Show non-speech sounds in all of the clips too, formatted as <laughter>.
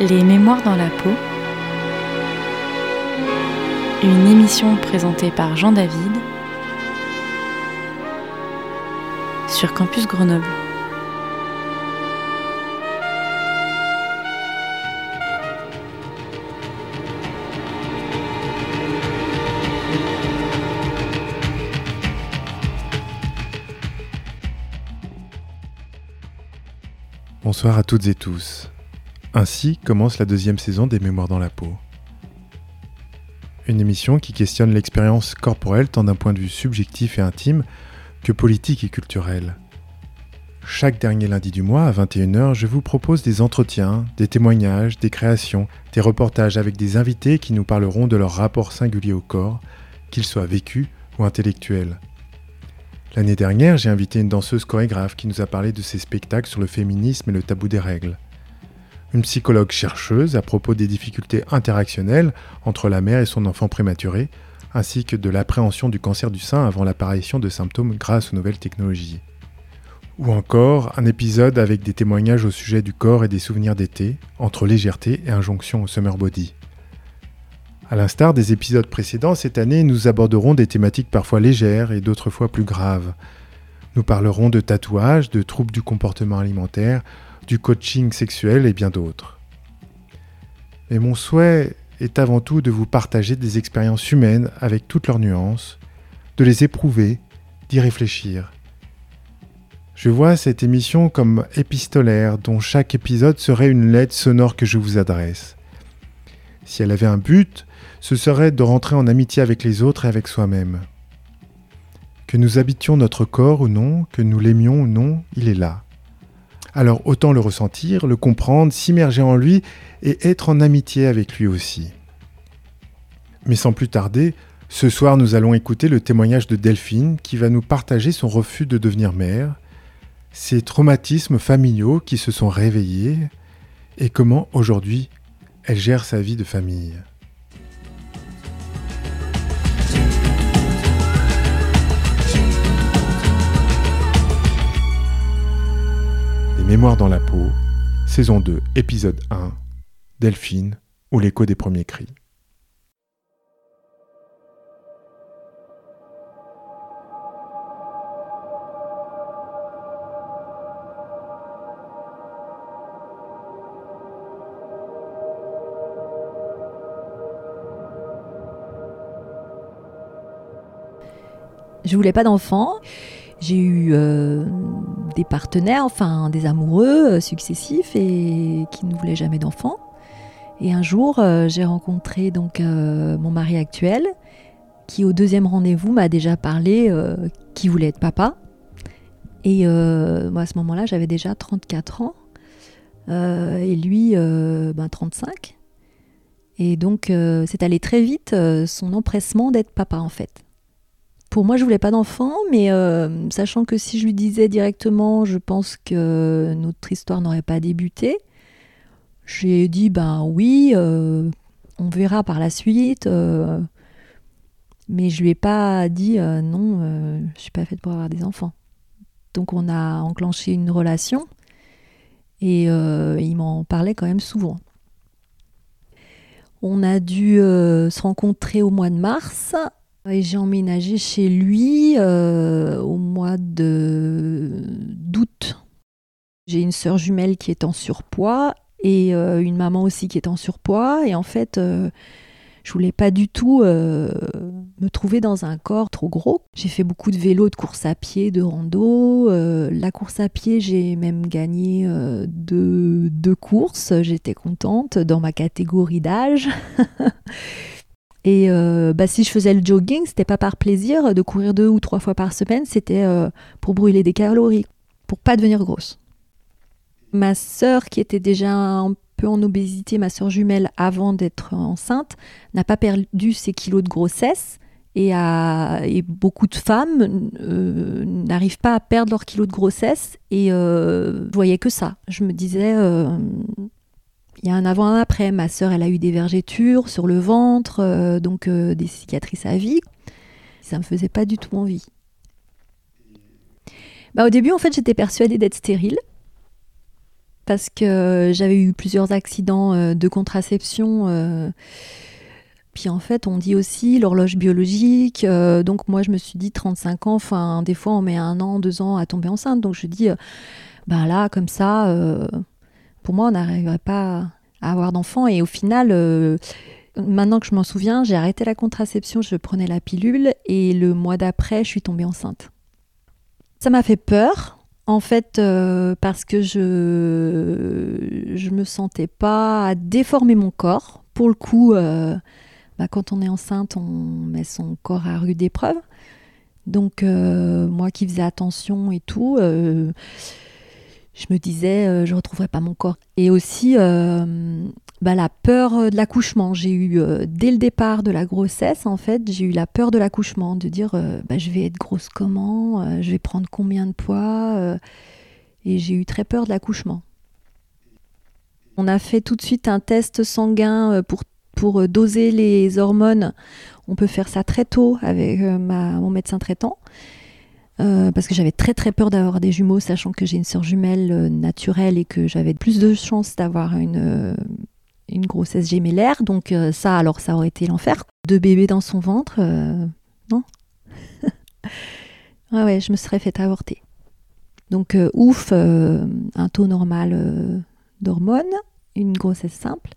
Les Mémoires dans la peau. Une émission présentée par Jean David sur Campus Grenoble. Bonsoir à toutes et tous. Ainsi commence la deuxième saison des Mémoires dans la peau. Une émission qui questionne l'expérience corporelle tant d'un point de vue subjectif et intime que politique et culturel. Chaque dernier lundi du mois à 21h, je vous propose des entretiens, des témoignages, des créations, des reportages avec des invités qui nous parleront de leur rapport singulier au corps, qu'il soit vécu ou intellectuel. L'année dernière, j'ai invité une danseuse chorégraphe qui nous a parlé de ses spectacles sur le féminisme et le tabou des règles une psychologue chercheuse à propos des difficultés interactionnelles entre la mère et son enfant prématuré, ainsi que de l'appréhension du cancer du sein avant l'apparition de symptômes grâce aux nouvelles technologies. Ou encore un épisode avec des témoignages au sujet du corps et des souvenirs d'été, entre légèreté et injonction au summer body. À l'instar des épisodes précédents, cette année, nous aborderons des thématiques parfois légères et d'autres fois plus graves. Nous parlerons de tatouages, de troubles du comportement alimentaire, du coaching sexuel et bien d'autres. Mais mon souhait est avant tout de vous partager des expériences humaines avec toutes leurs nuances, de les éprouver, d'y réfléchir. Je vois cette émission comme épistolaire dont chaque épisode serait une lettre sonore que je vous adresse. Si elle avait un but, ce serait de rentrer en amitié avec les autres et avec soi-même. Que nous habitions notre corps ou non, que nous l'aimions ou non, il est là. Alors autant le ressentir, le comprendre, s'immerger en lui et être en amitié avec lui aussi. Mais sans plus tarder, ce soir nous allons écouter le témoignage de Delphine qui va nous partager son refus de devenir mère, ses traumatismes familiaux qui se sont réveillés et comment aujourd'hui elle gère sa vie de famille. Mémoire dans la peau, saison 2, épisode 1, Delphine ou l'écho des premiers cris. Je voulais pas d'enfant. J'ai eu euh, des partenaires, enfin des amoureux euh, successifs et qui ne voulaient jamais d'enfants. Et un jour, euh, j'ai rencontré donc mon mari actuel, qui au deuxième rendez-vous m'a déjà parlé qui voulait être papa. Et moi à ce moment-là, j'avais déjà 34 ans et lui ben, 35. Et donc c'est allé très vite son empressement d'être papa en fait. Pour moi, je voulais pas d'enfant, mais euh, sachant que si je lui disais directement, je pense que notre histoire n'aurait pas débuté. J'ai dit, ben oui, euh, on verra par la suite. Euh, mais je lui ai pas dit, non, je suis pas faite pour avoir des enfants. Donc on a enclenché une relation et il m'en parlait quand même souvent. On a dû se rencontrer au mois de mars j'ai emménagé chez lui euh, au mois d'août. J'ai une sœur jumelle qui est en surpoids et euh, une maman aussi qui est en surpoids. Et en fait, euh, je voulais pas du tout me trouver dans un corps trop gros. J'ai fait beaucoup de vélo, de course à pied, de rando. la course à pied, j'ai même gagné deux courses. J'étais contente dans ma catégorie d'âge. <laughs> Et euh, bah, si je faisais le jogging, c'était pas par plaisir de courir deux ou trois fois par semaine, c'était euh, pour brûler des calories, pour pas devenir grosse. Ma sœur, qui était déjà un peu en obésité, ma sœur jumelle, avant d'être enceinte, n'a pas perdu ses kilos de grossesse. Et, beaucoup de femmes euh, n'arrivent pas à perdre leurs kilos de grossesse. Et je voyais que ça. Je me disais, il y a un avant un après. Ma sœur, elle a eu des vergetures sur le ventre, euh, donc euh, des cicatrices à vie. Ça me faisait pas du tout envie. Bah, au début, en fait, j'étais persuadée d'être stérile. parce que j'avais eu plusieurs accidents euh, de contraception. Puis en fait, on dit aussi l'horloge biologique. donc moi, je me suis dit 35 ans. Enfin, des fois, on met un an, deux ans à tomber enceinte. Donc je dis, euh, ben là, comme ça, pour moi, on n'arriverait pas à avoir d'enfant. Et au final, euh, maintenant que je m'en souviens, j'ai arrêté la contraception, je prenais la pilule. Et le mois d'après, je suis tombée enceinte. Ça m'a fait peur. En fait, euh, parce que je je me sentais pas à déformer mon corps. Pour le coup, euh, bah, quand on est enceinte, on met son corps à rude épreuve. Donc moi qui faisais attention et tout, je me disais euh, je retrouverai pas mon corps. Et aussi euh, bah, la peur de l'accouchement. J'ai eu euh, dès le départ de la grossesse, en fait, j'ai eu la peur de l'accouchement, de dire euh, bah, je vais être grosse comment, euh, je vais prendre combien de poids. euh, et j'ai eu très peur de l'accouchement. On a fait tout de suite un test sanguin euh, pour, euh, doser les hormones. On peut faire ça très tôt avec euh, mon médecin traitant. Euh, parce que j'avais très très peur d'avoir des jumeaux, sachant que j'ai une sœur jumelle euh, naturelle et que j'avais plus de chances d'avoir une, euh, grossesse gémellaire. Donc ça, alors ça aurait été l'enfer. Deux bébés dans son ventre, non? <laughs> Ouais, ouais, je me serais fait avorter. Donc ouf, un taux normal d'hormones, une grossesse simple.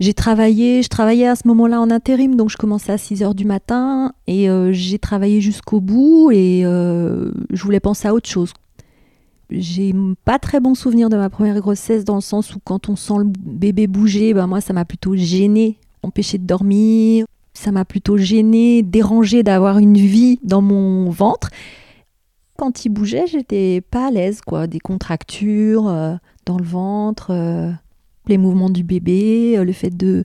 J'ai travaillé, je travaillais à ce moment-là en intérim, donc je commençais à 6 heures du matin et euh, j'ai travaillé jusqu'au bout et euh, je voulais penser à autre chose. J'ai pas très bon souvenir de ma première grossesse dans le sens où quand on sent le bébé bouger, ben moi ça m'a plutôt gêné, empêché de dormir, ça m'a plutôt gêné, dérangé d'avoir une vie dans mon ventre. Quand il bougeait, j'étais pas à l'aise, quoi, des contractures euh, dans le ventre. Les mouvements du bébé, euh, le fait de,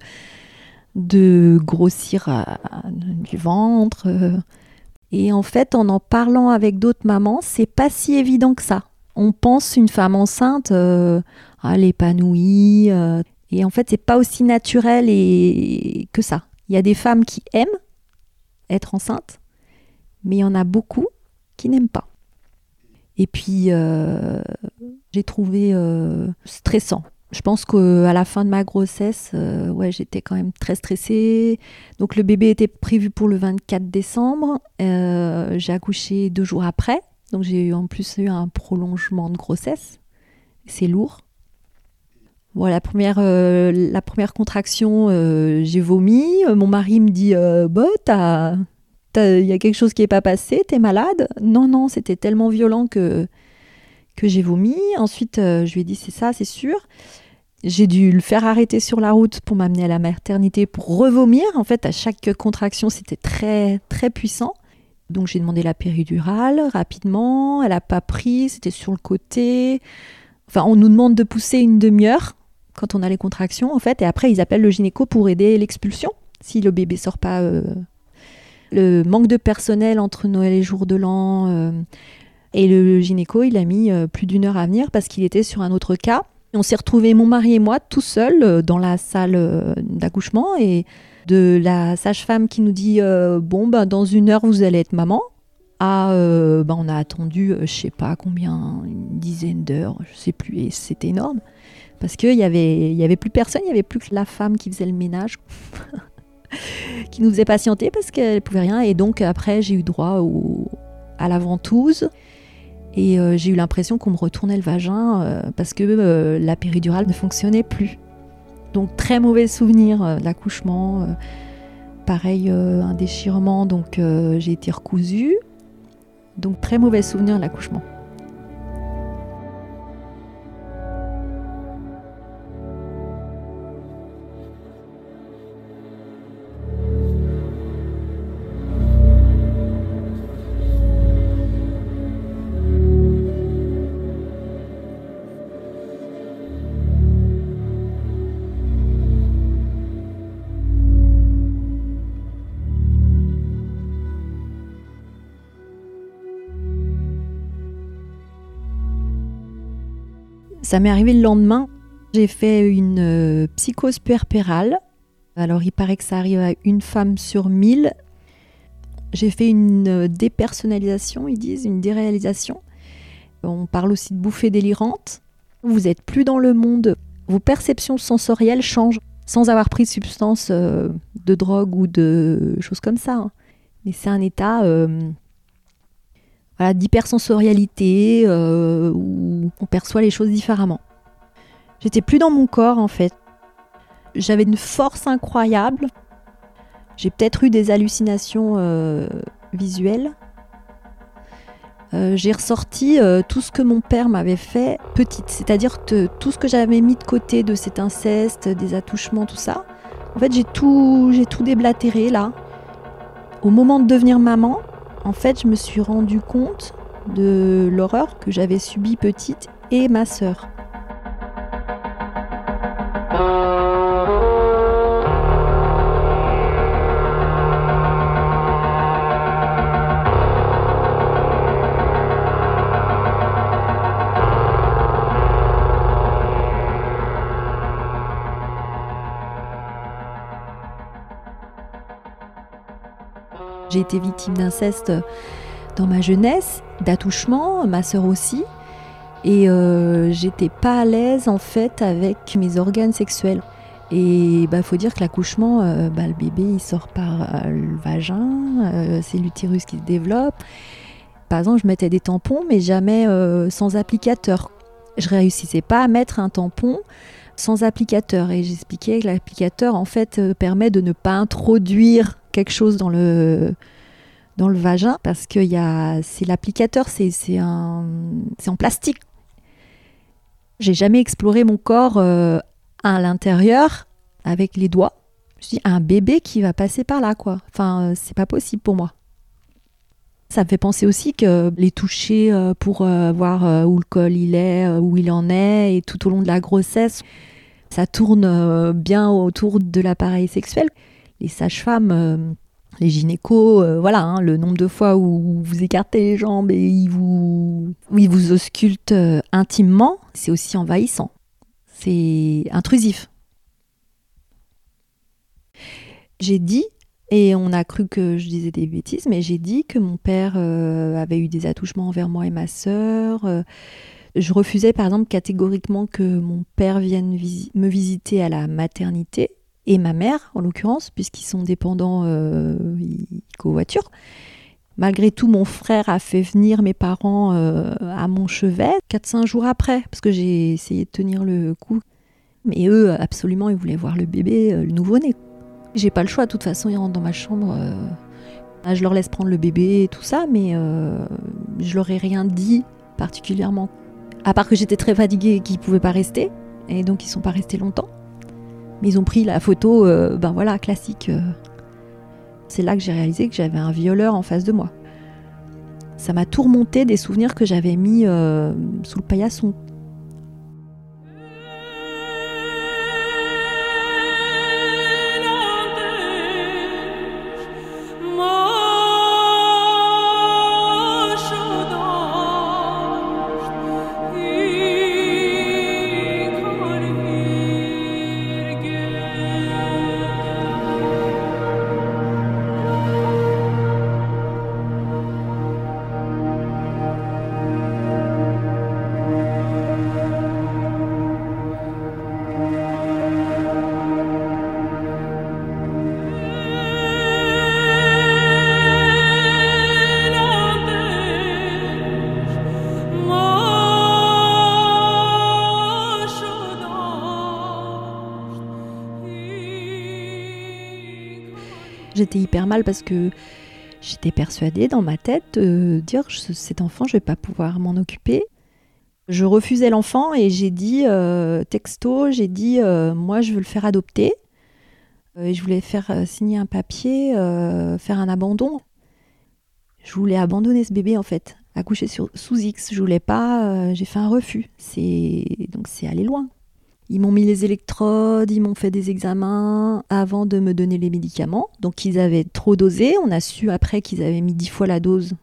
de grossir du ventre. euh. Et en fait, en en parlant avec d'autres mamans, c'est pas si évident que ça. On pense une femme enceinte, euh, elle est épanouie. euh, et en fait, c'est pas aussi naturel et... que ça. Il y a des femmes qui aiment être enceintes, mais il y en a beaucoup qui n'aiment pas. Et puis, j'ai trouvé stressant. Je pense qu'à la fin de ma grossesse, euh, ouais, j'étais quand même très stressée. Donc le bébé était prévu pour le 24 décembre. Euh, j'ai accouché deux jours après. Donc j'ai eu en plus eu un prolongement de grossesse. C'est lourd. Voilà, première, euh, la première contraction, j'ai vomi. Mon mari me dit Bah, il y a quelque chose qui n'est pas passé, t'es malade Non, non, c'était tellement violent que, que j'ai vomi. Ensuite, je lui ai dit C'est ça, c'est sûr. J'ai dû le faire arrêter sur la route pour m'amener à la maternité pour revomir. En fait, à chaque contraction, c'était très, très puissant. Donc, j'ai demandé la péridurale rapidement. Elle n'a pas pris, c'était sur le côté. Enfin, on nous demande de pousser une demi-heure quand on a les contractions, en fait. Et après, ils appellent le gynéco pour aider l'expulsion si le bébé sort pas. euh. Le manque de personnel entre Noël et jour de l'an. euh, Et le gynéco, il a mis euh, plus d'une heure à venir parce qu'il était sur un autre cas. On s'est retrouvés, mon mari et moi, tout seuls euh, dans la salle euh, d'accouchement et de la sage-femme qui nous dit euh, Bon, ben, dans une heure, vous allez être maman. À, euh, ben, on a attendu, je sais pas combien, une dizaine d'heures, je sais plus, et c'était énorme. Parce qu'il y avait, y avait plus personne, il y avait plus que la femme qui faisait le ménage, <laughs> qui nous faisait patienter parce qu'elle pouvait rien. Et donc, après, j'ai eu droit au, à la ventouse. Et euh, j'ai eu l'impression qu'on me retournait le vagin euh, parce que euh, la péridurale ne fonctionnait plus. Donc très mauvais souvenir l'accouchement. pareil, un déchirement, donc j'ai été recousue. Donc très mauvais souvenir l'accouchement. Ça m'est arrivé le lendemain. J'ai fait une euh, psychose puerpérale. Alors, il paraît que ça arrive à une femme sur mille. J'ai fait une euh, dépersonnalisation, ils disent, une déréalisation. On parle aussi de bouffée délirante. Vous êtes plus dans le monde. Vos perceptions sensorielles changent sans avoir pris de substance euh, de drogue ou de choses comme ça. hein. Mais c'est un état voilà, d'hypersensorialité euh, où on perçoit les choses différemment. J'étais plus dans mon corps en fait. J'avais une force incroyable. J'ai peut-être eu des hallucinations euh, visuelles. Euh, j'ai ressorti tout ce que mon père m'avait fait petite, c'est-à-dire tout ce que j'avais mis de côté de cet inceste, des attouchements, tout ça. En fait, j'ai tout, j'ai tout déblatéré là. Au moment de devenir maman, en fait, je me suis rendu compte de l'horreur que j'avais subie petite et ma sœur. Été victime d'inceste dans ma jeunesse, d'attouchement, ma sœur aussi. Et euh, j'étais pas à l'aise en fait avec mes organes sexuels. Et bah faut dire que l'accouchement, euh, bah, le bébé il sort par euh, le vagin, c'est l'utérus qui se développe. Par exemple, je mettais des tampons, mais jamais sans applicateur. Je réussissais pas à mettre un tampon sans applicateur. Et j'expliquais que l'applicateur en fait permet de ne pas introduire quelque chose dans le dans le vagin parce que c'est l'applicateur, c'est en plastique. J'ai jamais exploré mon corps euh, à l'intérieur avec les doigts. Je dit, un bébé qui va passer par là, quoi. Enfin, euh, c'est pas possible pour moi. Ça me fait penser aussi que les toucher euh, pour voir où le col il est, où il en est, et tout au long de la grossesse, ça tourne bien autour de l'appareil sexuel. Les sages-femmes, les gynécos, euh, voilà, hein, le nombre de fois où vous écartez les jambes et ils vous, ils vous auscultent euh, intimement, c'est aussi envahissant. C'est intrusif. J'ai dit, et on a cru que je disais des bêtises, mais j'ai dit que mon père euh, avait eu des attouchements envers moi et ma sœur. euh, je refusais par exemple catégoriquement que mon père vienne me visiter à la maternité, et ma mère en l'occurrence, puisqu'ils sont dépendants, euh, ils covoiturent. Malgré tout, mon frère a fait venir mes parents euh, à mon chevet 4-5 jours après, parce que j'ai essayé de tenir le coup. Mais eux, absolument, ils voulaient voir le bébé, euh, le nouveau-né. J'ai pas le choix, de toute façon, ils rentrent dans ma chambre. euh, je leur laisse prendre le bébé et tout ça, mais je leur ai rien dit particulièrement. À part que j'étais très fatiguée et qu'ils pouvaient pas rester, et donc ils sont pas restés longtemps. Mais ils ont pris la photo, euh, ben voilà, classique. euh. C'est là que j'ai réalisé que j'avais un violeur en face de moi. Ça m'a tout remonté des souvenirs que j'avais mis euh, sous le paillasson. J'étais hyper mal parce que j'étais persuadée dans ma tête de dire Ce- cet enfant, je vais pas pouvoir m'en occuper. Je refusais l'enfant et j'ai dit euh, texto, j'ai dit euh, moi je veux le faire adopter. Euh, je voulais faire euh, signer un papier, euh, faire un abandon. Je voulais abandonner ce bébé en fait, accoucher sur, sous X. Je voulais pas, euh, j'ai fait un refus. C'est donc c'est aller loin. Ils m'ont mis les électrodes, ils m'ont fait des examens avant de me donner les médicaments. Donc ils avaient trop dosé. On a su après qu'ils avaient mis dix fois la dose.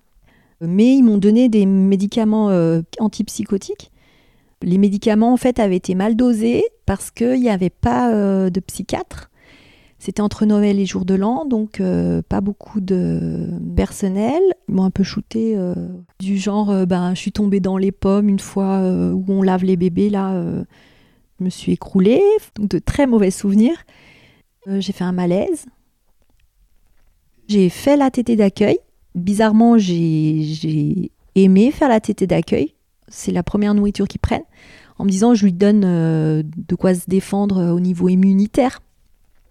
Mais ils m'ont donné des médicaments euh, antipsychotiques. Les médicaments en fait avaient été mal dosés parce qu'il n'y avait pas euh, de psychiatre. C'était entre Noël et jour de l'an, donc euh, pas beaucoup de personnel. Ils m'ont un peu shooté du genre, ben, je suis tombée dans les pommes une fois où on lave les bébés, là, je me suis écroulée. Donc de très mauvais souvenirs. j'ai fait un malaise. J'ai fait la tétée d'accueil. Bizarrement, j'ai aimé faire la tétée d'accueil. C'est la première nourriture qu'ils prennent. En me disant, je lui donne de quoi se défendre au niveau immunitaire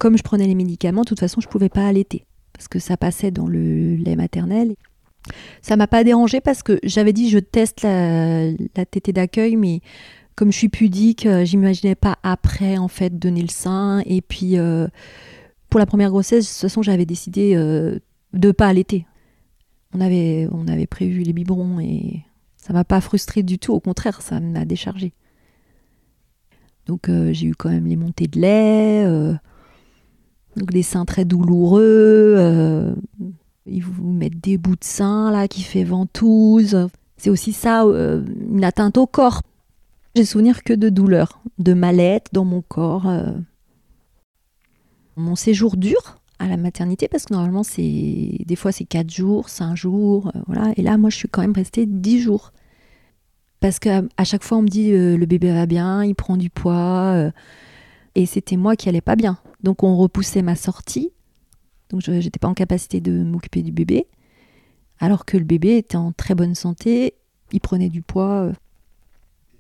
comme je prenais les médicaments, de toute façon, je ne pouvais pas allaiter parce que ça passait dans le lait maternel. Ça m'a pas dérangé parce que j'avais dit je teste la, la tétée d'accueil, mais comme je suis pudique, euh, j'imaginais pas après en fait donner le sein. Et puis euh, pour la première grossesse, de toute façon, j'avais décidé euh, de pas allaiter. On avait, on avait prévu les biberons et ça m'a pas frustré du tout. Au contraire, ça m'a déchargé. Donc j'ai eu quand même les montées de lait. Donc des seins très douloureux, euh, ils vous mettent des bouts de seins là qui fait ventouse. C'est aussi ça, euh, une atteinte au corps. J'ai souvenir que de douleur, de mal-être dans mon corps. Euh. Mon séjour dure à la maternité parce que normalement c'est des fois c'est 4 jours, 5 jours, voilà. Et là moi je suis quand même restée 10 jours. Parce qu'à à chaque fois on me dit le bébé va bien, il prend du poids. et c'était moi qui allais pas bien. Donc on repoussait ma sortie. Donc je n'étais pas en capacité de m'occuper du bébé. Alors que le bébé était en très bonne santé, il prenait du poids.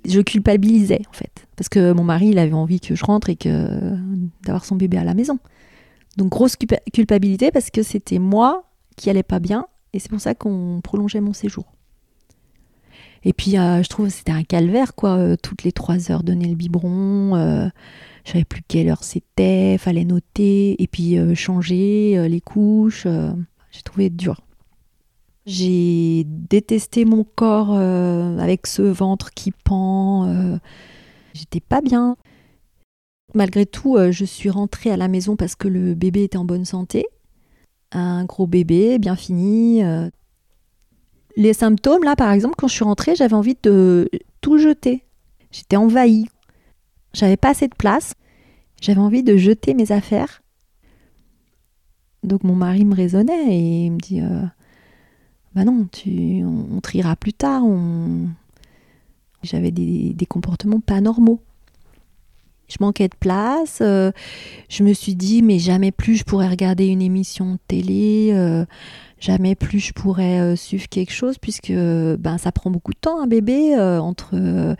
Je culpabilisais en fait. Parce que mon mari, il avait envie que je rentre et que d'avoir son bébé à la maison. Donc grosse culpabilité parce que c'était moi qui allait pas bien et c'est pour ça qu'on prolongeait mon séjour. Et puis euh, je trouve que c'était un calvaire quoi, euh, toutes les trois heures donner le biberon. Euh, je savais plus quelle heure c'était, fallait noter et puis euh, changer les couches. J'ai trouvé dur. J'ai détesté mon corps avec ce ventre qui pend. J'étais pas bien. Malgré tout, je suis rentrée à la maison parce que le bébé était en bonne santé. Un gros bébé, bien fini. Les symptômes, là, par exemple, quand je suis rentrée, j'avais envie de tout jeter. J'étais envahie. J'avais pas assez de place. J'avais envie de jeter mes affaires. Donc mon mari me raisonnait et me dit euh, Bah non, tu, on, triera plus tard. J'avais des, comportements pas normaux. Je manquais de place. Euh, je me suis dit Mais jamais plus je pourrais regarder une émission de télé. Euh, jamais plus je pourrais euh, suivre quelque chose puisque ben ça prend beaucoup de temps un bébé entre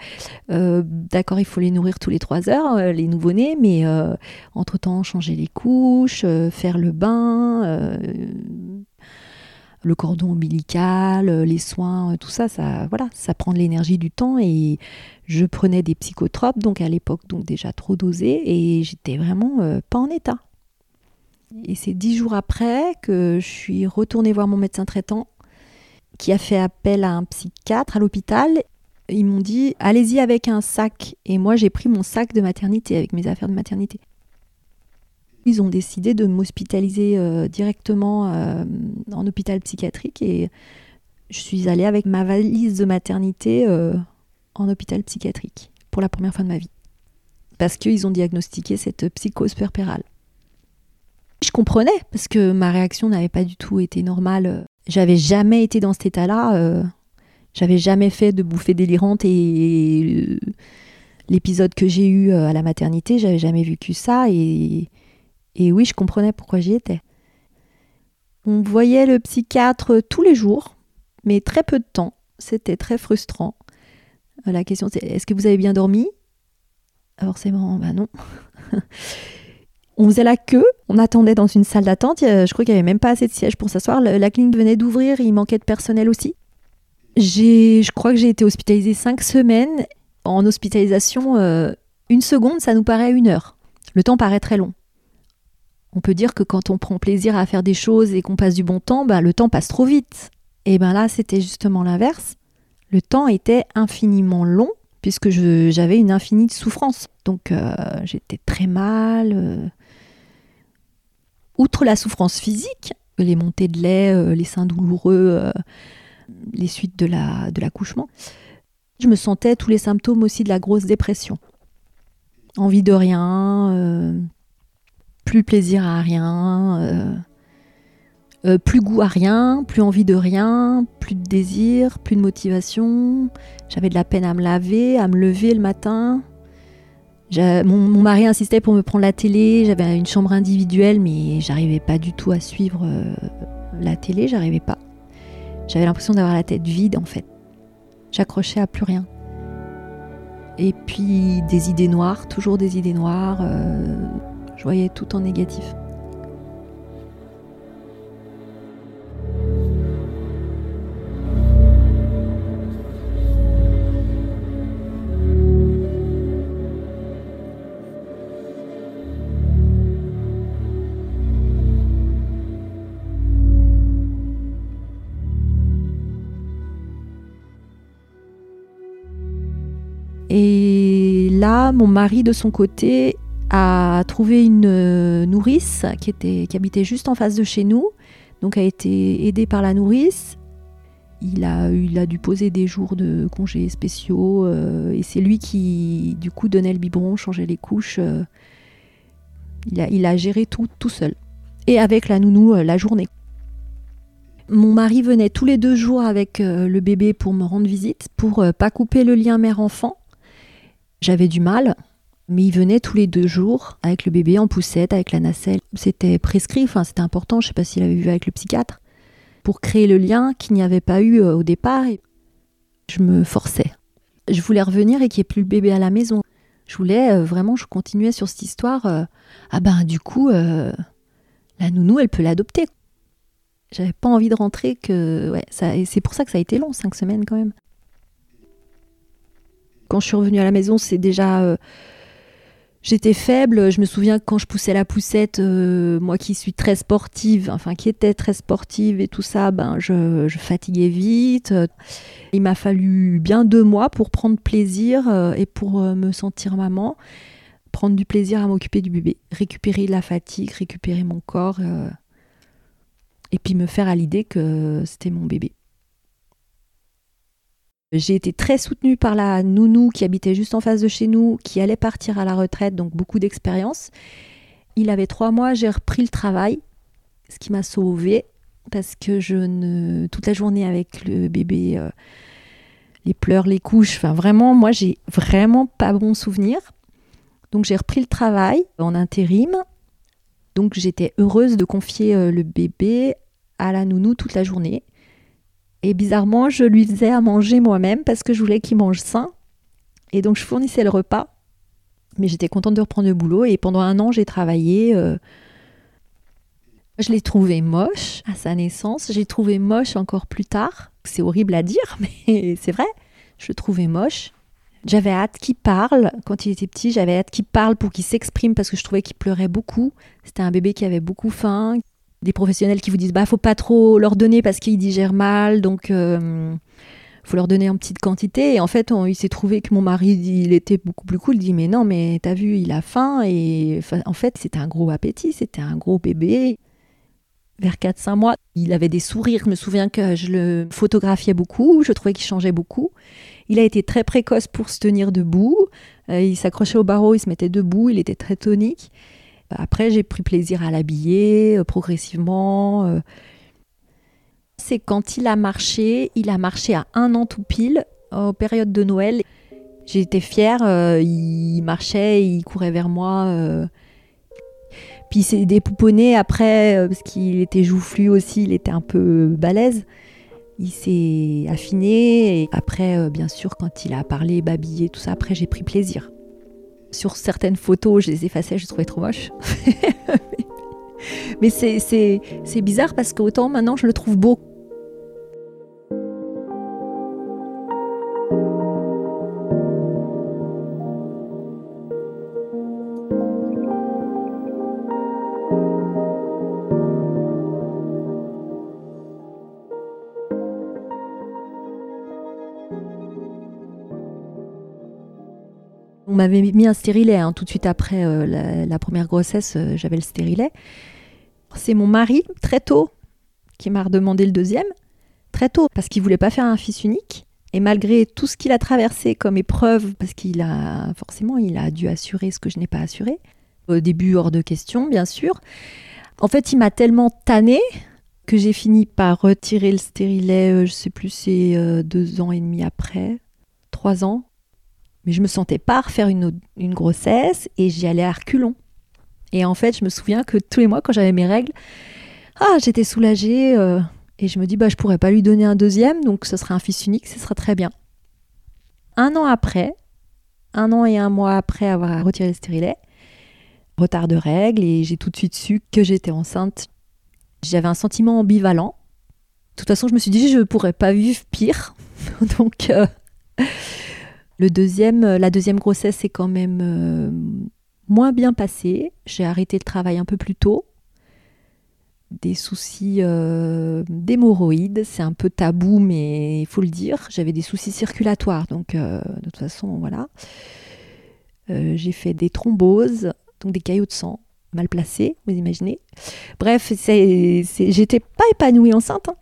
d'accord il faut les nourrir tous les trois heures les nouveau-nés mais entre temps changer les couches faire le bain le cordon ombilical, les soins, tout ça, ça, voilà, ça prend de l'énergie, du temps. Et je prenais des psychotropes, donc à l'époque, donc déjà trop dosés, et j'étais vraiment pas en état. Et c'est dix jours après que je suis retournée voir mon médecin traitant qui a fait appel à un psychiatre à l'hôpital. Ils m'ont dit allez-y avec un sac. Et moi j'ai pris mon sac de maternité avec mes affaires de maternité. Ils ont décidé de m'hospitaliser euh, directement euh, en hôpital psychiatrique et je suis allée avec ma valise de maternité euh, en hôpital psychiatrique pour la première fois de ma vie. Parce qu'ils ont diagnostiqué cette psychose puerpérale. Je comprenais parce que ma réaction n'avait pas du tout été normale. J'avais jamais été dans cet état-là. J'avais jamais fait de bouffée délirante et l'épisode que j'ai eu à la maternité, j'avais jamais vécu ça et, et oui, je comprenais pourquoi j'y étais. On voyait le psychiatre tous les jours, mais très peu de temps. C'était très frustrant. La question c'est est-ce que vous avez bien dormi? Forcément, bah non. <laughs> On faisait la queue, on attendait dans une salle d'attente. Je crois qu'il n'y avait même pas assez de sièges pour s'asseoir. La clinique venait d'ouvrir, il manquait de personnel aussi. J'ai, je crois que j'ai été hospitalisée cinq semaines. En hospitalisation, euh, une seconde, ça nous paraît une heure. Le temps paraît très long. On peut dire que quand on prend plaisir à faire des choses et qu'on passe du bon temps, bah, le temps passe trop vite. Et ben là, c'était justement l'inverse. Le temps était infiniment long puisque j'avais une infinie souffrance. Donc euh, j'étais très mal. Euh, outre la souffrance physique, les montées de lait, euh, les seins douloureux, les suites de l'accouchement, je me sentais tous les symptômes aussi de la grosse dépression. Envie de rien, plus plaisir à rien, euh, euh, plus goût à rien, plus envie de rien, plus de désir, plus de motivation. J'avais de la peine à me laver, à me lever le matin. Mon, mari insistait pour me prendre la télé. J'avais une chambre individuelle, mais j'arrivais pas du tout à suivre euh, la télé. J'arrivais pas. J'avais l'impression d'avoir la tête vide en fait. J'accrochais à plus rien. Et puis des idées noires, toujours des idées noires. Je voyais tout en négatif. Et là, mon mari, de son côté, a trouvé une euh, nourrice qui, était, qui habitait juste en face de chez nous. Donc a été aidé par la nourrice. Il a, il a dû poser des jours de congés spéciaux euh, et c'est lui qui, du coup, donnait le biberon, changeait les couches. Euh. il, a, il, a, géré tout tout seul. Et avec la nounou la journée. Mon mari venait tous les deux jours avec le bébé pour me rendre visite, pour pas couper le lien mère-enfant j'avais du mal, mais il venait tous les deux jours avec le bébé en poussette, avec la nacelle. C'était prescrit, enfin c'était important, je sais pas s'il avait vu avec le psychiatre, pour créer le lien qu'il n'y avait pas eu euh, au départ. Je me forçais. Je voulais revenir et qu'il n'y ait plus le bébé à la maison. Je voulais euh, vraiment, je continuais sur cette histoire. Euh, ah ben du coup, la nounou, elle peut l'adopter. J'avais pas envie de rentrer que. Ouais, c'est pour ça que ça a été long, cinq semaines quand même. Quand je suis revenue à la maison, c'est déjà. Euh, j'étais faible. Je me souviens quand je poussais la poussette, euh, moi qui suis très sportive, enfin qui était très sportive et tout ça, ben je, fatiguais vite. Il m'a fallu bien deux mois pour prendre plaisir euh, et pour me sentir maman, prendre du plaisir à m'occuper du bébé, récupérer la fatigue, récupérer mon corps et puis me faire à l'idée que c'était mon bébé. J'ai été très soutenue par la nounou qui habitait juste en face de chez nous, qui allait partir à la retraite, donc beaucoup d'expérience. Il avait trois mois, j'ai repris le travail, ce qui m'a sauvée parce que je ne toute la journée avec le bébé, euh, les pleurs, les couches, enfin vraiment, moi j'ai vraiment pas bon souvenir. Donc j'ai repris le travail en intérim. Donc j'étais heureuse de confier euh, le bébé à la nounou toute la journée. Et bizarrement, je lui faisais à manger moi-même parce que je voulais qu'il mange sain. Et donc, je fournissais le repas. Mais j'étais contente de reprendre le boulot. Et pendant un an, j'ai travaillé. Euh, je l'ai trouvé moche à sa naissance. J'ai trouvé moche encore plus tard. C'est horrible à dire, <laughs> mais c'est vrai. Je le trouvais moche. J'avais hâte qu'il parle. Quand il était petit, j'avais hâte qu'il parle pour qu'il s'exprime parce que je trouvais qu'il pleurait beaucoup. C'était un bébé qui avait beaucoup faim, des professionnels qui vous disent bah faut pas trop leur donner parce qu'ils digèrent mal, donc euh, faut leur donner en petite quantité. Et en fait, il s'est trouvé que mon mari, il était beaucoup plus cool. Il dit mais non, mais t'as vu, il a faim et en fait c'était un gros appétit, c'était un gros bébé. Vers 4-5 mois, il avait des sourires. Je me souviens que je le photographiais beaucoup. Je trouvais qu'il changeait beaucoup. Il a été très précoce pour se tenir debout. Euh, il s'accrochait au barreau, il se mettait debout. Il était très tonique. Après, j'ai pris plaisir à l'habiller euh, progressivement. Euh. C'est quand il a marché, il a marché à un an tout pile, aux périodes de Noël. J'étais fière, euh, il marchait, il courait vers moi. Puis il s'est dépouponné après, parce qu'il était joufflu aussi, il était un peu balèze. Il s'est affiné, et après, bien sûr, quand il a parlé, babillé, tout ça, après j'ai pris plaisir. Sur certaines photos, je les effaçais, je les trouvais trop moches. <laughs> Mais c'est bizarre parce qu'autant maintenant je le trouve beau m'avait mis un stérilet hein, tout de suite après euh, la, première grossesse, euh, j'avais le stérilet. C'est mon mari, très tôt, qui m'a redemandé le deuxième, très tôt, parce qu'il voulait pas faire un fils unique. Et malgré tout ce qu'il a traversé comme épreuve, parce qu'il a forcément il a dû assurer ce que je n'ai pas assuré, Au début, hors de question, bien sûr. En fait, il m'a tellement tanné que j'ai fini par retirer le stérilet, euh, je sais plus, c'est deux ans et demi après, trois ans. Mais je me sentais pas refaire une, grossesse et j'y allais à reculons. Et en fait, je me souviens que tous les mois, quand j'avais mes règles, ah, j'étais soulagée. euh, et je me dis, bah, je pourrais pas lui donner un deuxième, donc ce serait un fils unique, ce serait très bien. Un an après, un an et un mois après avoir retiré le stérilet, retard de règles, et j'ai tout de suite su que j'étais enceinte. J'avais un sentiment ambivalent. De toute façon, je me suis dit, je pourrais pas vivre pire. <laughs> donc, euh, deuxième, la deuxième grossesse est quand même euh, moins bien passée. J'ai arrêté le travail un peu plus tôt des soucis euh, d'hémorroïdes. C'est un peu tabou, mais il faut le dire. J'avais des soucis circulatoires, donc euh, de toute façon, voilà. Euh, j'ai fait des thromboses, donc des caillots de sang mal placés, vous imaginez. Bref, j'étais pas épanouie enceinte. hein.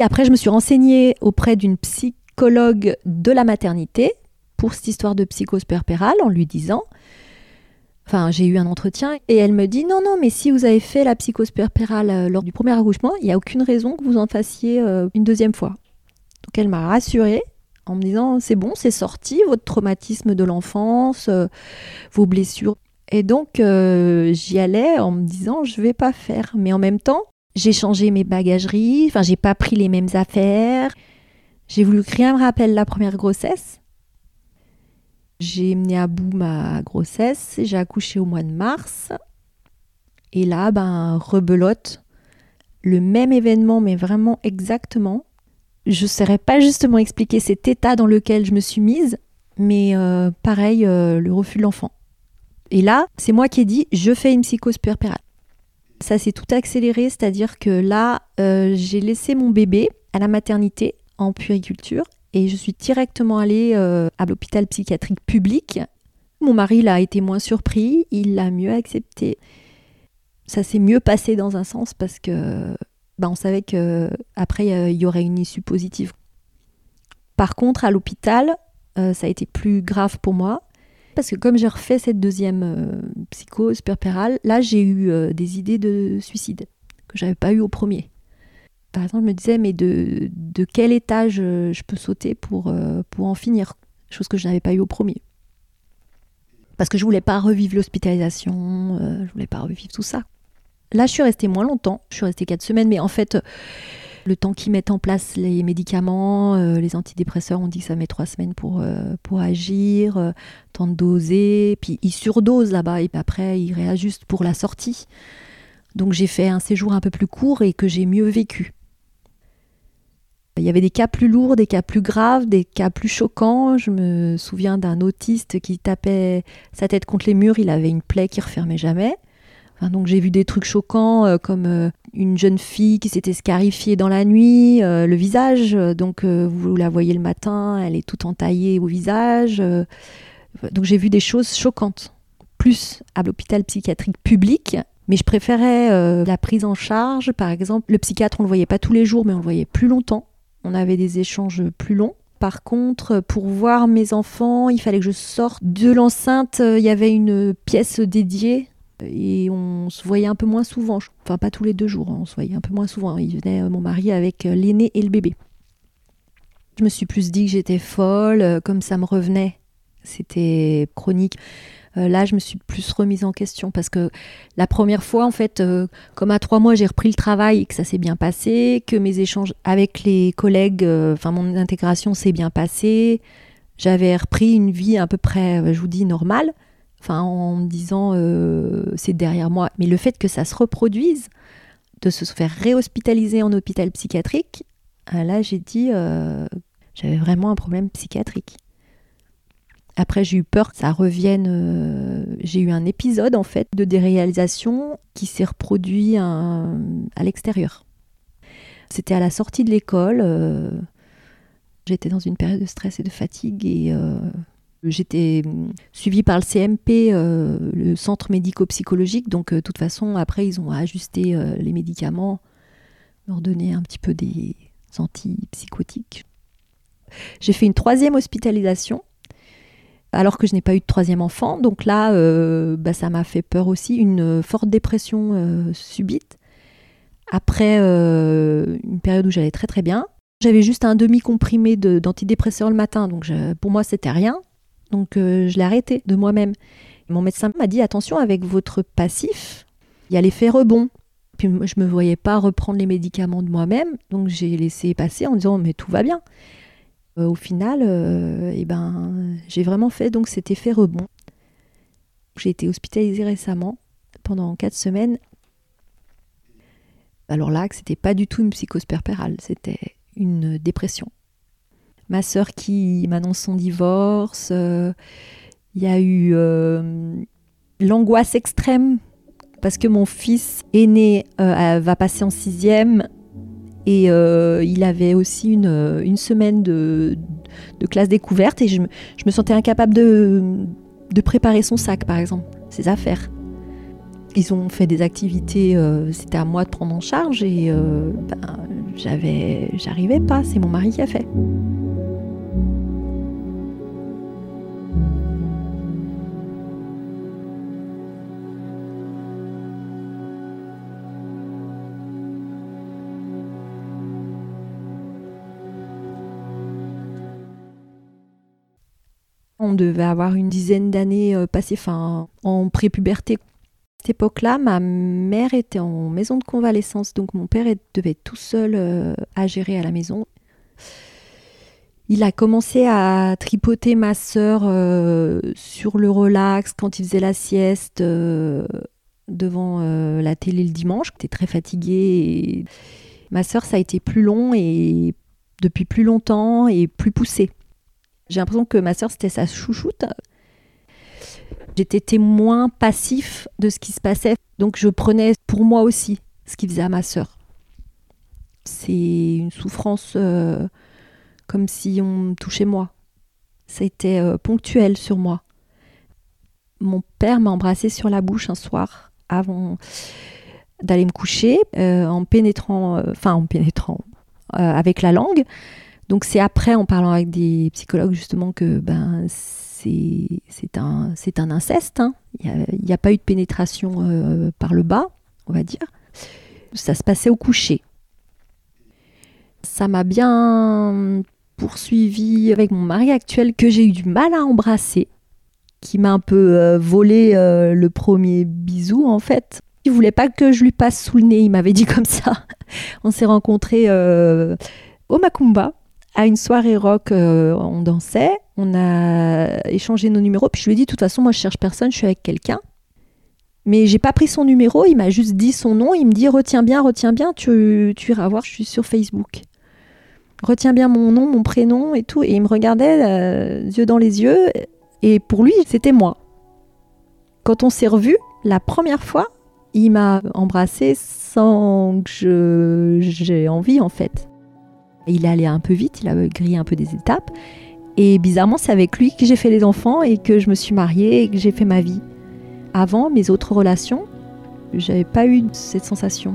Et après, je me suis renseignée auprès d'une psychologue de la maternité pour cette histoire de psychose puerpérale en lui disant Enfin, j'ai eu un entretien et elle me dit non, non, mais si vous avez fait la psychose puerpérale euh, lors du premier accouchement, il n'y a aucune raison que vous en fassiez euh, une deuxième fois. Donc elle m'a rassurée en me disant c'est bon, c'est sorti, votre traumatisme de l'enfance, euh, vos blessures. Et donc j'y allais en me disant je vais pas faire. Mais en même temps, j'ai changé mes bagageries, enfin, j'ai pas pris les mêmes affaires. J'ai voulu rien me rappelle la première grossesse. J'ai mené à bout ma grossesse, j'ai accouché au mois de mars. Et là, ben, rebelote, le même événement, mais vraiment exactement. Je ne saurais pas justement expliquer cet état dans lequel je me suis mise, mais euh, pareil, euh, le refus de l'enfant. Et là, c'est moi qui ai dit, je fais une psychose puerpérale. Ça s'est tout accéléré, c'est-à-dire que là, euh, j'ai laissé mon bébé à la maternité en puériculture et je suis directement allée euh, à l'hôpital psychiatrique public. Mon mari là, a été moins surpris, il l'a mieux accepté. Ça s'est mieux passé dans un sens parce que bah, on savait que après euh, il y aurait une issue positive. Par contre, à l'hôpital, euh, ça a été plus grave pour moi parce que comme j'ai refait cette deuxième psychose puerpérale, là j'ai eu des idées de suicide que j'avais pas eu au premier. Par exemple, je me disais, mais de, quel étage euh, je peux sauter pour, euh, pour en finir? Chose que je n'avais pas eu au premier. Parce que je voulais pas revivre l'hospitalisation, euh, je voulais pas revivre tout ça. Là, je suis restée moins longtemps, je suis restée quatre semaines, mais en fait, le temps qu'ils mettent en place les médicaments, les antidépresseurs, on dit que ça met trois semaines pour, pour agir, temps de doser, puis ils surdosent là-bas, et puis après, ils réajustent pour la sortie. Donc j'ai fait un séjour un peu plus court et que j'ai mieux vécu. Il y avait des cas plus lourds, des cas plus graves, des cas plus choquants. Je me souviens d'un autiste qui tapait sa tête contre les murs, il avait une plaie qui refermait jamais. Donc j'ai vu des trucs choquants euh, comme euh, une jeune fille qui s'était scarifiée dans la nuit, euh, le visage. donc vous la voyez le matin, elle est toute entaillée au visage. donc j'ai vu des choses choquantes. Plus à l'hôpital psychiatrique public, mais je préférais la prise en charge. Par exemple, le psychiatre, on le voyait pas tous les jours, mais on le voyait plus longtemps. On avait des échanges plus longs. Par contre, pour voir mes enfants, il fallait que je sorte de l'enceinte. Euh, Il y avait une pièce dédiée et on se voyait un peu moins souvent. Enfin, pas tous les deux jours, hein, on se voyait un peu moins souvent. Il venait, euh, mon mari, avec euh, l'aîné et le bébé. Je me suis plus dit que j'étais folle, comme ça me revenait. C'était chronique. Euh, là, je me suis plus remise en question parce que la première fois, en fait, euh, comme à trois mois, j'ai repris le travail et que ça s'est bien passé, que mes échanges avec les collègues, euh, enfin mon intégration s'est bien passée, j'avais repris une vie à peu près, je vous dis, normale, enfin en me disant c'est derrière moi. Mais le fait que ça se reproduise, de se faire réhospitaliser en hôpital psychiatrique, là j'ai dit j'avais vraiment un problème psychiatrique. Après, j'ai eu peur que ça revienne. euh, j'ai eu un épisode en fait de déréalisation qui s'est reproduit un- à l'extérieur. C'était à la sortie de l'école. euh, J'étais dans une période de stress et de fatigue et euh, j'étais hum, suivie par le CMP, euh, le centre médico-psychologique. Donc, euh, de toute façon, après, ils ont ajusté euh, les médicaments, leur donné un petit peu des antipsychotiques. J'ai fait une troisième hospitalisation alors que je n'ai pas eu de troisième enfant. Donc là, euh, bah, ça m'a fait peur aussi, une forte dépression euh, subite. Après euh, une période où j'allais très très bien, j'avais juste un demi-comprimé d'antidépresseur le matin, donc pour moi c'était rien. Donc je l'ai arrêté de moi-même. Mon médecin m'a dit attention avec votre passif, il y a l'effet rebond. Puis je me voyais pas reprendre les médicaments de moi-même, donc j'ai laissé passer en disant mais tout va bien. Euh, au final, euh, eh ben, j'ai vraiment fait donc cet effet rebond. J'ai été hospitalisée récemment pendant quatre semaines. Alors là, c'était pas du tout une psychose perpérale, c'était une dépression. Ma sœur qui m'annonce son divorce, euh, il y a eu l'angoisse extrême parce que mon fils aîné va passer en sixième et euh, il avait aussi une, euh, une semaine de, de, classe découverte et je je me sentais incapable de, de, préparer son sac, par exemple, ses affaires. Ils ont fait des activités, euh, c'était à moi de prendre en charge et ben, j'arrivais pas, c'est mon mari qui a fait. On devait avoir une dizaine d'années euh, passées fin, en prépuberté. Cette époque-là, ma mère était en maison de convalescence, donc mon père devait être tout seul euh, à gérer à la maison. Il a commencé à tripoter ma sœur euh, sur le relax quand il faisait la sieste devant la télé le dimanche. J'étais très fatiguée. Ma sœur, ça a été plus long et depuis plus longtemps et plus poussé. J'ai l'impression que ma sœur, c'était sa chouchoute. J'étais témoin passif de ce qui se passait, donc je prenais pour moi aussi ce qu'il faisait à ma sœur. C'est une souffrance euh, comme si on touchait moi. Été euh, ponctuel sur moi. Mon père m'a embrassé sur la bouche un soir avant d'aller me coucher, euh, en pénétrant, enfin en pénétrant avec la langue. Donc c'est après, en parlant avec des psychologues, justement, que ben, c'est un, un inceste. Hein. Il n'y a, pas eu de pénétration euh, par le bas, on va dire. Ça se passait au coucher. Ça m'a bien poursuivi avec mon mari actuel que j'ai eu du mal à embrasser, qui m'a un peu euh, volé euh, le premier bisou en fait. Il voulait pas que je lui passe sous le nez, il m'avait dit comme ça. <laughs> On s'est rencontrés au Macumba à une soirée rock, euh, on dansait, on a échangé nos numéros, puis je lui ai dit, de toute façon, moi je cherche personne, je suis avec quelqu'un. Mais j'ai pas pris son numéro, il m'a juste dit son nom, il me dit, retiens bien, retiens bien, tu, tu iras voir, je suis sur Facebook. Retiens bien mon nom, mon prénom et tout. Et il me regardait, euh, yeux dans les yeux, et pour lui, c'était moi. Quand on s'est revus, la première fois, il m'a embrassé sans que j'ai envie en fait. Il est allé un peu vite, il a grillé un peu des étapes. Et bizarrement, c'est avec lui que j'ai fait les enfants et que je me suis mariée et que j'ai fait ma vie. Avant, mes autres relations, j'avais pas eu cette sensation.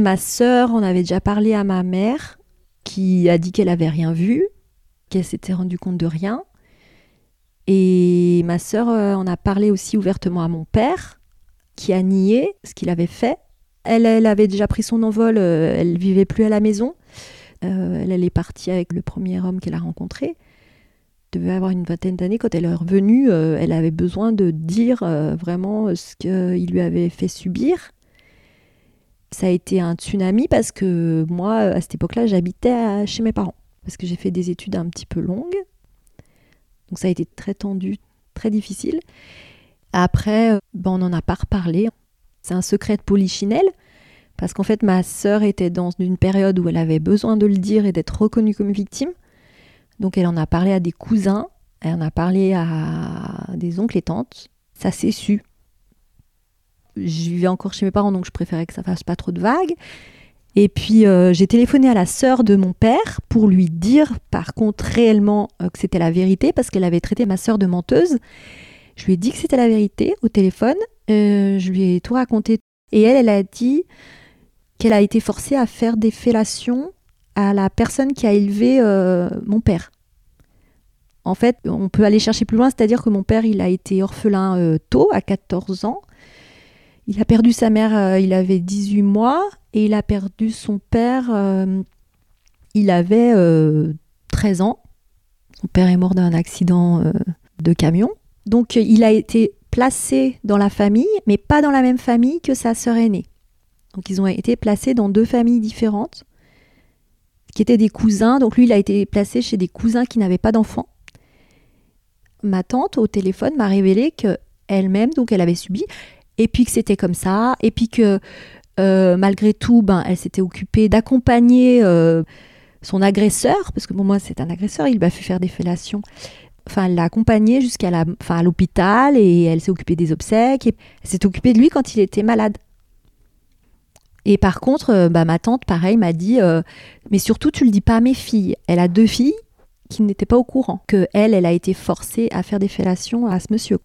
Ma sœur en avait déjà parlé à ma mère, qui a dit qu'elle avait rien vu, qu'elle s'était rendue compte de rien. Et ma sœur euh, en a parlé aussi ouvertement à mon père, qui a nié ce qu'il avait fait. Elle, elle avait déjà pris son envol, euh, elle vivait plus à la maison. Euh, elle, est partie avec le premier homme qu'elle a rencontré. Elle devait avoir une vingtaine d'années. Quand elle est revenue, elle avait besoin de dire vraiment ce qu'il lui avait fait subir ça a été un tsunami parce que moi, à cette époque-là, j'habitais chez mes parents. Parce que j'ai fait des études un petit peu longues. Donc ça a été très tendu, très difficile. Après, ben, on n'en a pas reparlé. C'est un secret de polichinelle, parce qu'en fait, ma sœur était dans une période où elle avait besoin de le dire et d'être reconnue comme victime. Donc elle en a parlé à des cousins, elle en a parlé à des oncles et tantes. Ça s'est su. Je vivais encore chez mes parents, donc je préférais que ça fasse pas trop de vagues. Et puis euh, j'ai téléphoné à la sœur de mon père pour lui dire par contre réellement euh, que c'était la vérité parce qu'elle avait traité ma sœur de menteuse. Je lui ai dit que c'était la vérité au téléphone. Euh, je lui ai tout raconté. Et elle, elle a dit qu'elle a été forcée à faire des fellations à la personne qui a élevé mon père. En fait, on peut aller chercher plus loin, c'est-à-dire que mon père, il a été orphelin tôt, à 14 ans. Il a perdu sa mère, il avait 18 mois, et il a perdu son père, euh, il avait 13 euh, ans. Son père est mort d'un accident euh, de camion. Donc il a été placé dans la famille, mais pas dans la même famille que sa sœur aînée. Donc ils ont été placés dans deux familles différentes, qui étaient des cousins. Donc lui, il a été placé chez des cousins qui n'avaient pas d'enfants. Ma tante, au téléphone, m'a révélé que elle-même, donc elle avait subi, et puis que c'était comme ça, et puis que euh, malgré tout, ben, elle s'était occupée d'accompagner euh, son agresseur, parce que pour moi c'est un agresseur, il m'a fait faire des fellations. Enfin, elle l'a accompagné jusqu'à la, enfin, l'hôpital et elle s'est occupée des obsèques. Et elle s'est occupée de lui quand il était malade. Et par contre, euh, bah, ma tante, pareil, m'a dit Mais surtout, tu le dis pas à mes filles. Elle a deux filles qui n'étaient pas au courant que elle, elle a été forcée à faire des fellations à ce monsieur,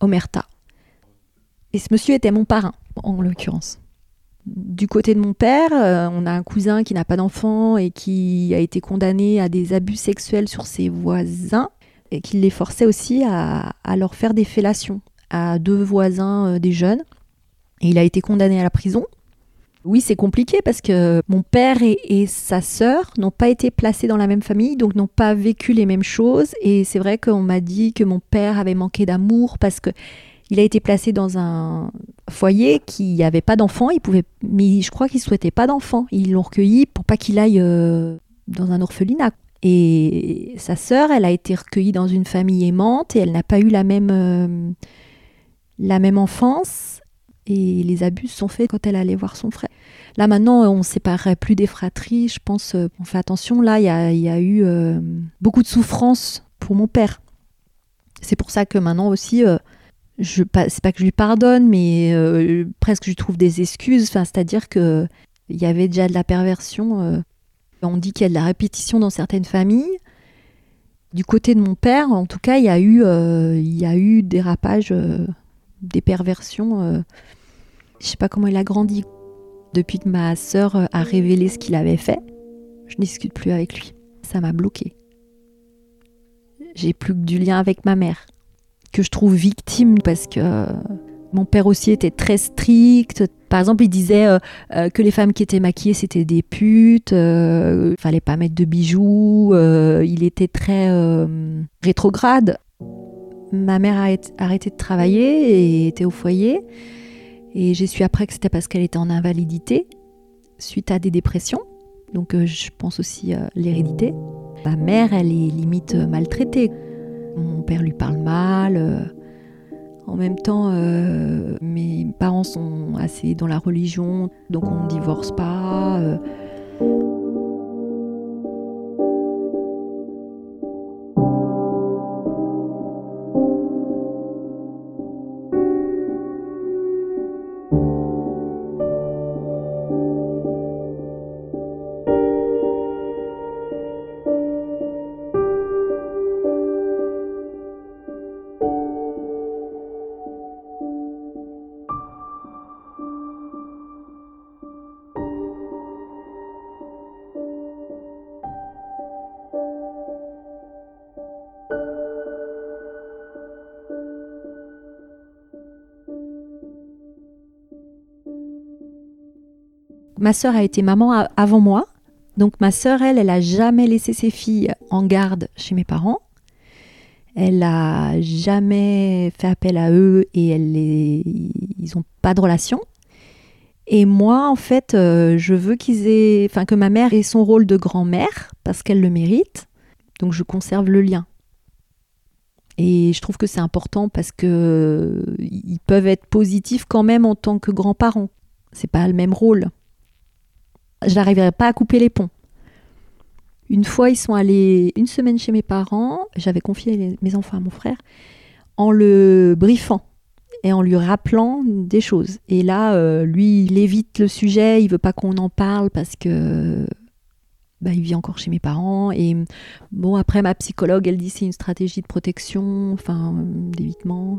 Omerta. Et ce monsieur était mon parrain en l'occurrence. Du côté de mon père, euh, on a un cousin qui n'a pas d'enfant et qui a été condamné à des abus sexuels sur ses voisins et qui les forçait aussi à, leur faire des fellations à deux voisins euh, des jeunes. Et il a été condamné à la prison. Oui, c'est compliqué parce que mon père et, sa sœur n'ont pas été placés dans la même famille, donc n'ont pas vécu les mêmes choses. Et c'est vrai qu'on m'a dit que mon père avait manqué d'amour parce que il a été placé dans un foyer qui n'avait pas d'enfants. Il pouvait, mais je crois qu'il souhaitait pas d'enfants. Ils l'ont recueilli pour pas qu'il aille euh, dans un orphelinat. Et sa sœur, elle a été recueillie dans une famille aimante et elle n'a pas eu la même, euh, la même enfance. Et les abus sont faits quand elle allait voir son frère. Là maintenant, on ne séparerait plus des fratries. Je pense, euh, on fait attention. Là, il y, y a, eu beaucoup de souffrance pour mon père. C'est pour ça que maintenant aussi, je c'est pas que je lui pardonne, mais euh, presque je lui trouve des excuses. Enfin, c'est-à-dire que il y avait déjà de la perversion. Euh. on dit qu'il y a de la répétition dans certaines familles. Du côté de mon père, en tout cas, il y a eu, euh, des rapages, des perversions. je sais pas comment il a grandi. Depuis que ma sœur a révélé ce qu'il avait fait, je ne discute plus avec lui. Ça m'a bloqué. J'ai plus que du lien avec ma mère que je trouve victime parce que euh, mon père aussi était très strict. Par exemple, il disait euh, euh, que les femmes qui étaient maquillées, c'était des putes, il fallait pas mettre de bijoux, il était très rétrograde. Ma mère a arrêté de travailler et était au foyer. Et j'ai su après que c'était parce qu'elle était en invalidité suite à des dépressions. Donc je pense aussi à l'hérédité. Ma mère, elle est limite maltraitée. Mon père lui parle mal. Euh, en même temps, euh, mes parents sont assez dans la religion, donc on ne divorce pas. Euh. Ma sœur a été maman avant moi. Donc ma sœur, elle, elle a jamais laissé ses filles en garde chez mes parents. Elle a jamais fait appel à eux et elle ils n'ont pas de relation. Et moi, en fait, euh, je veux qu'ils aient, enfin que ma mère ait son rôle de grand-mère parce qu'elle le mérite. Donc je conserve le lien. Et je trouve que c'est important parce que ils peuvent être positifs quand même en tant que grands-parents. C'est pas le même rôle. Je n'arriverai pas à couper les ponts. Une fois, ils sont allés une semaine chez mes parents. J'avais confié mes enfants à mon frère en le briefant et en lui rappelant des choses. Et là, euh, lui, il évite le sujet, il veut pas qu'on en parle parce que bah, il vit encore chez mes parents. Et bon, après, ma psychologue, elle dit c'est une stratégie de protection, enfin, d'évitement.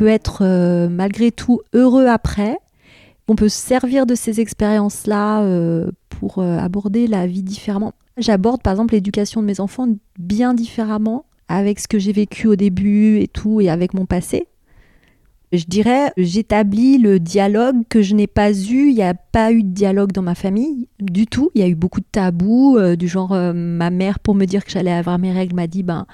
Peut être euh, malgré tout heureux après. On peut se servir de ces expériences-là euh, pour euh, aborder la vie différemment. J'aborde par exemple l'éducation de mes enfants bien différemment avec ce que j'ai vécu au début et tout et avec mon passé. Je dirais, j'établis le dialogue que je n'ai pas eu. Il n'y a pas eu de dialogue dans ma famille du tout. Il y a eu beaucoup de tabous, du genre ma mère, pour me dire que j'allais avoir mes règles, m'a dit ben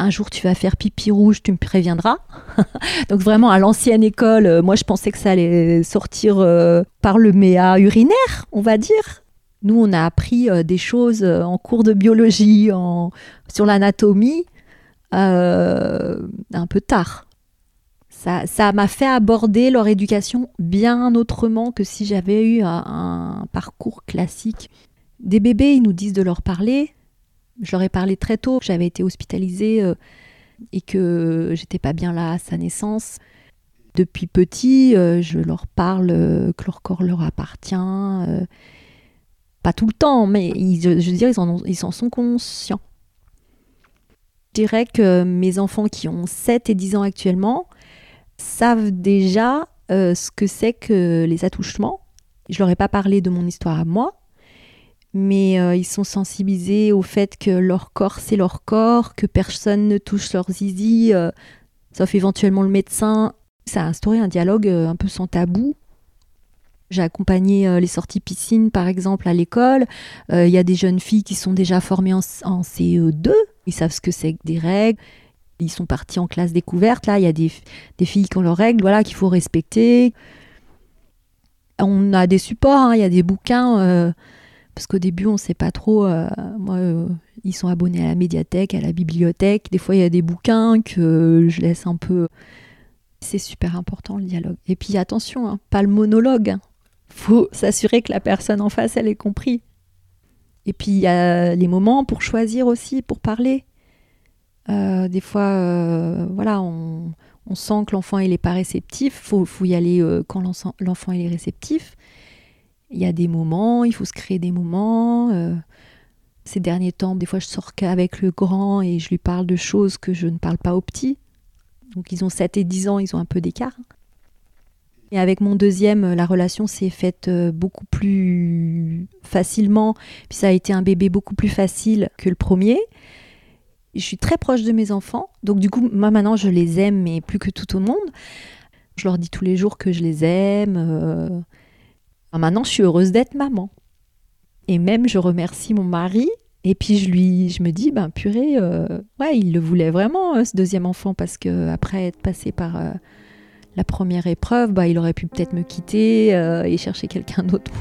un jour tu vas faire pipi rouge, tu me préviendras. <laughs> Donc vraiment à l'ancienne école, euh, moi je pensais que ça allait sortir euh, par le méa urinaire, on va dire. Nous on a appris euh, des choses en cours de biologie, sur l'anatomie, un peu tard. Ça m'a fait aborder leur éducation bien autrement que si j'avais eu un parcours classique. Des bébés, ils nous disent de leur parler, je leur ai parlé très tôt, j'avais été hospitalisée euh, et que j'étais pas bien là à sa naissance. Depuis petit, euh, je leur parle euh, que leur corps leur appartient. pas tout le temps, mais je veux dire, ils ils en sont conscients. Je dirais que mes enfants qui ont 7 et 10 ans actuellement savent déjà ce que c'est que les attouchements. Je leur ai pas parlé de mon histoire à moi, mais euh, ils sont sensibilisés au fait que leur corps, c'est leur corps, que personne ne touche leur zizi, euh, sauf éventuellement le médecin. Ça a instauré un dialogue euh, un peu sans tabou. J'ai accompagné les sorties piscine, par exemple, à l'école. Il y a des jeunes filles qui sont déjà formées en, CE2. Ils savent ce que c'est que des règles. Ils sont partis en classe découverte. Là, il y a des, filles qui ont leurs règles, voilà, qu'il faut respecter. On a des supports, hein. il y a des bouquins parce qu'au début, on ne sait pas trop. Euh, euh, ils sont abonnés à la médiathèque, à la bibliothèque. Des fois, il y a des bouquins que je laisse un peu. C'est super important le dialogue. Et puis attention, hein, pas le monologue. Faut <laughs> s'assurer que la personne en face, elle ait compris. Et puis il y a les moments pour choisir aussi, pour parler. Euh, des fois, voilà, on, sent que l'enfant il est pas réceptif. Faut, faut y aller quand l'enfant est réceptif. Il y a des moments, il faut se créer des moments. Euh, ces derniers temps, des fois, je sors qu'avec le grand et je lui parle de choses que je ne parle pas aux petits. Donc, ils ont 7 et 10 ans, ils ont un peu d'écart. Et avec mon deuxième, la relation s'est faite euh, beaucoup plus facilement. Puis ça a été un bébé beaucoup plus facile que le premier. Je suis très proche de mes enfants. Donc du coup, moi maintenant, je les aime, mais plus que tout au monde. Je leur dis tous les jours que je les aime. Euh, Maintenant, je suis heureuse d'être maman. Et même, je remercie mon mari. Et puis, je lui, je me dis, ben purée, euh, ouais, il le voulait vraiment, euh, ce deuxième enfant, parce que après être passé par euh, la première épreuve, bah, il aurait pu peut-être me quitter et chercher quelqu'un d'autre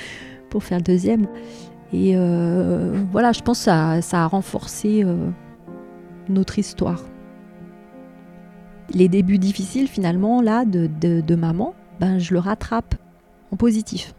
<laughs> pour faire le deuxième. Et voilà, je pense que ça, ça a renforcé notre histoire. Les débuts difficiles, finalement, là, de, de, de maman, ben, je le rattrape en positif.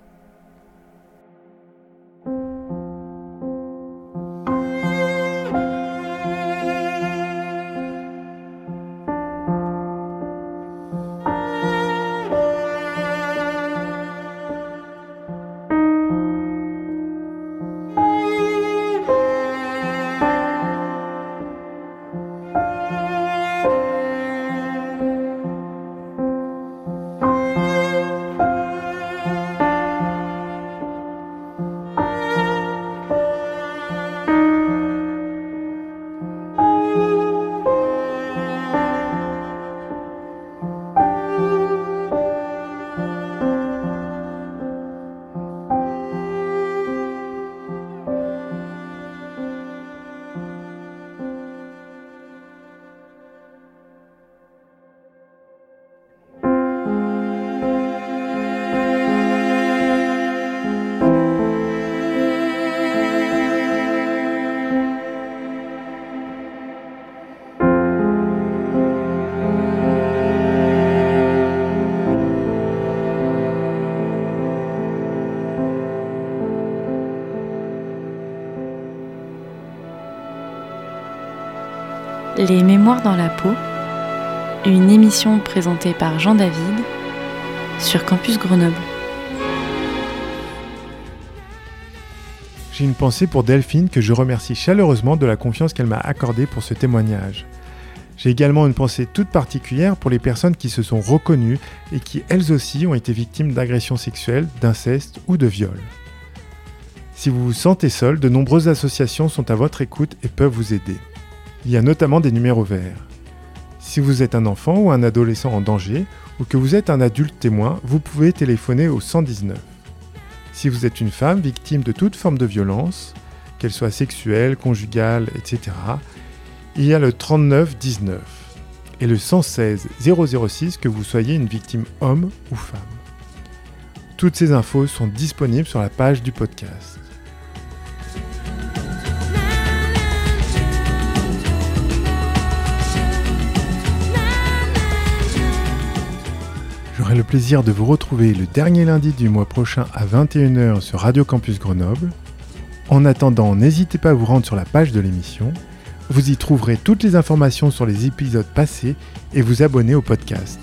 Les Mémoires dans la peau, une émission présentée par Jean David sur Campus Grenoble. J'ai une pensée pour Delphine que je remercie chaleureusement de la confiance qu'elle m'a accordée pour ce témoignage. J'ai également une pensée toute particulière pour les personnes qui se sont reconnues et qui elles aussi ont été victimes d'agressions sexuelles, d'inceste ou de viol. Si vous vous sentez seul, de nombreuses associations sont à votre écoute et peuvent vous aider. Il y a notamment des numéros verts. Si vous êtes un enfant ou un adolescent en danger, ou que vous êtes un adulte témoin, vous pouvez téléphoner au 119. Si vous êtes une femme victime de toute forme de violence, qu'elle soit sexuelle, conjugale, etc., il y a le 39 19 et le 116 006 que vous soyez une victime homme ou femme. Toutes ces infos sont disponibles sur la page du podcast. J'aurai le plaisir de vous retrouver le dernier lundi du mois prochain à 21h sur Radio Campus Grenoble. En attendant, n'hésitez pas à vous rendre sur la page de l'émission. Vous y trouverez toutes les informations sur les épisodes passés et vous abonner au podcast.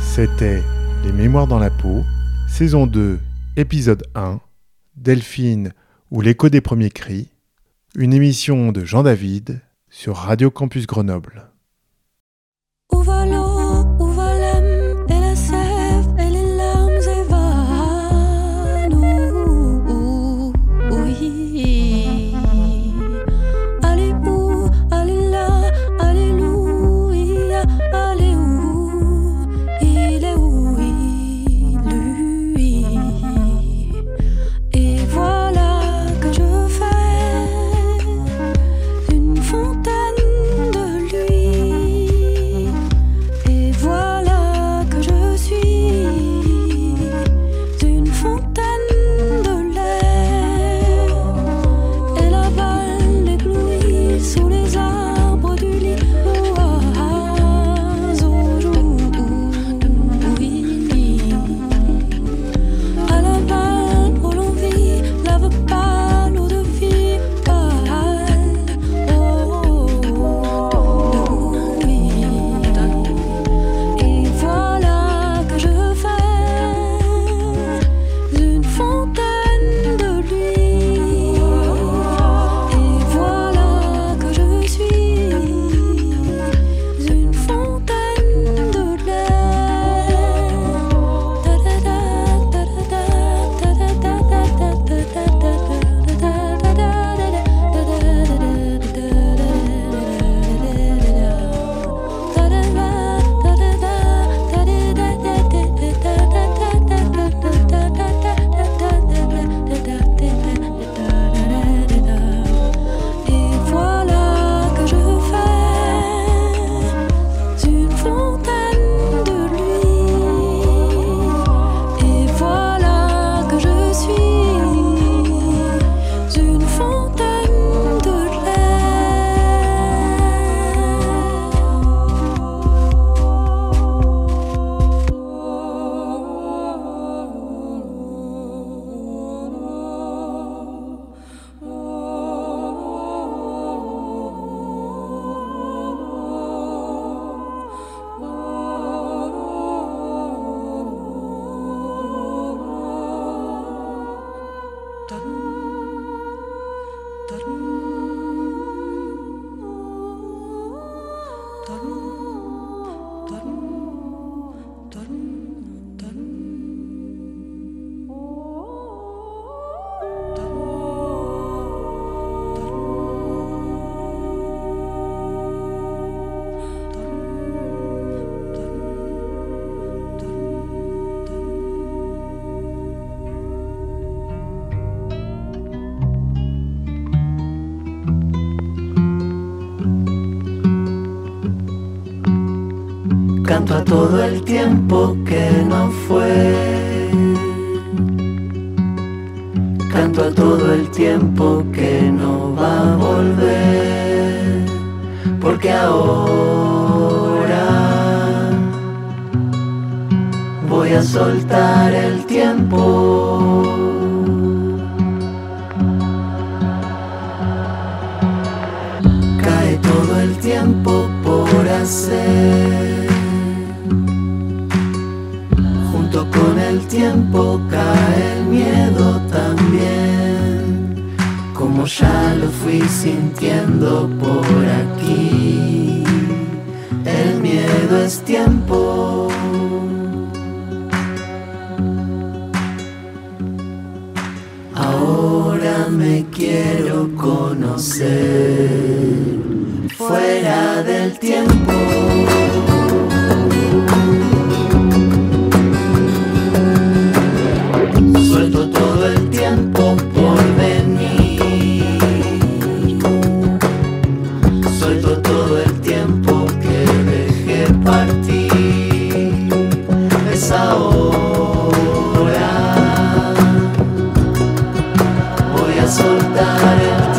C'était Les Mémoires dans la peau, saison 2, épisode 1, Delphine ou l'écho des premiers cris, une émission de Jean David sur Radio Campus Grenoble. canto a todo el tiempo que no fue. Canto a todo el tiempo que no va a volver. Porque ahora voy a soltar el tiempo. Cae todo el tiempo por hacer. tiempo cae el miedo también, como ya lo fui sintiendo por aquí. El miedo es tiempo. Ahora me quiero conocer. soltar.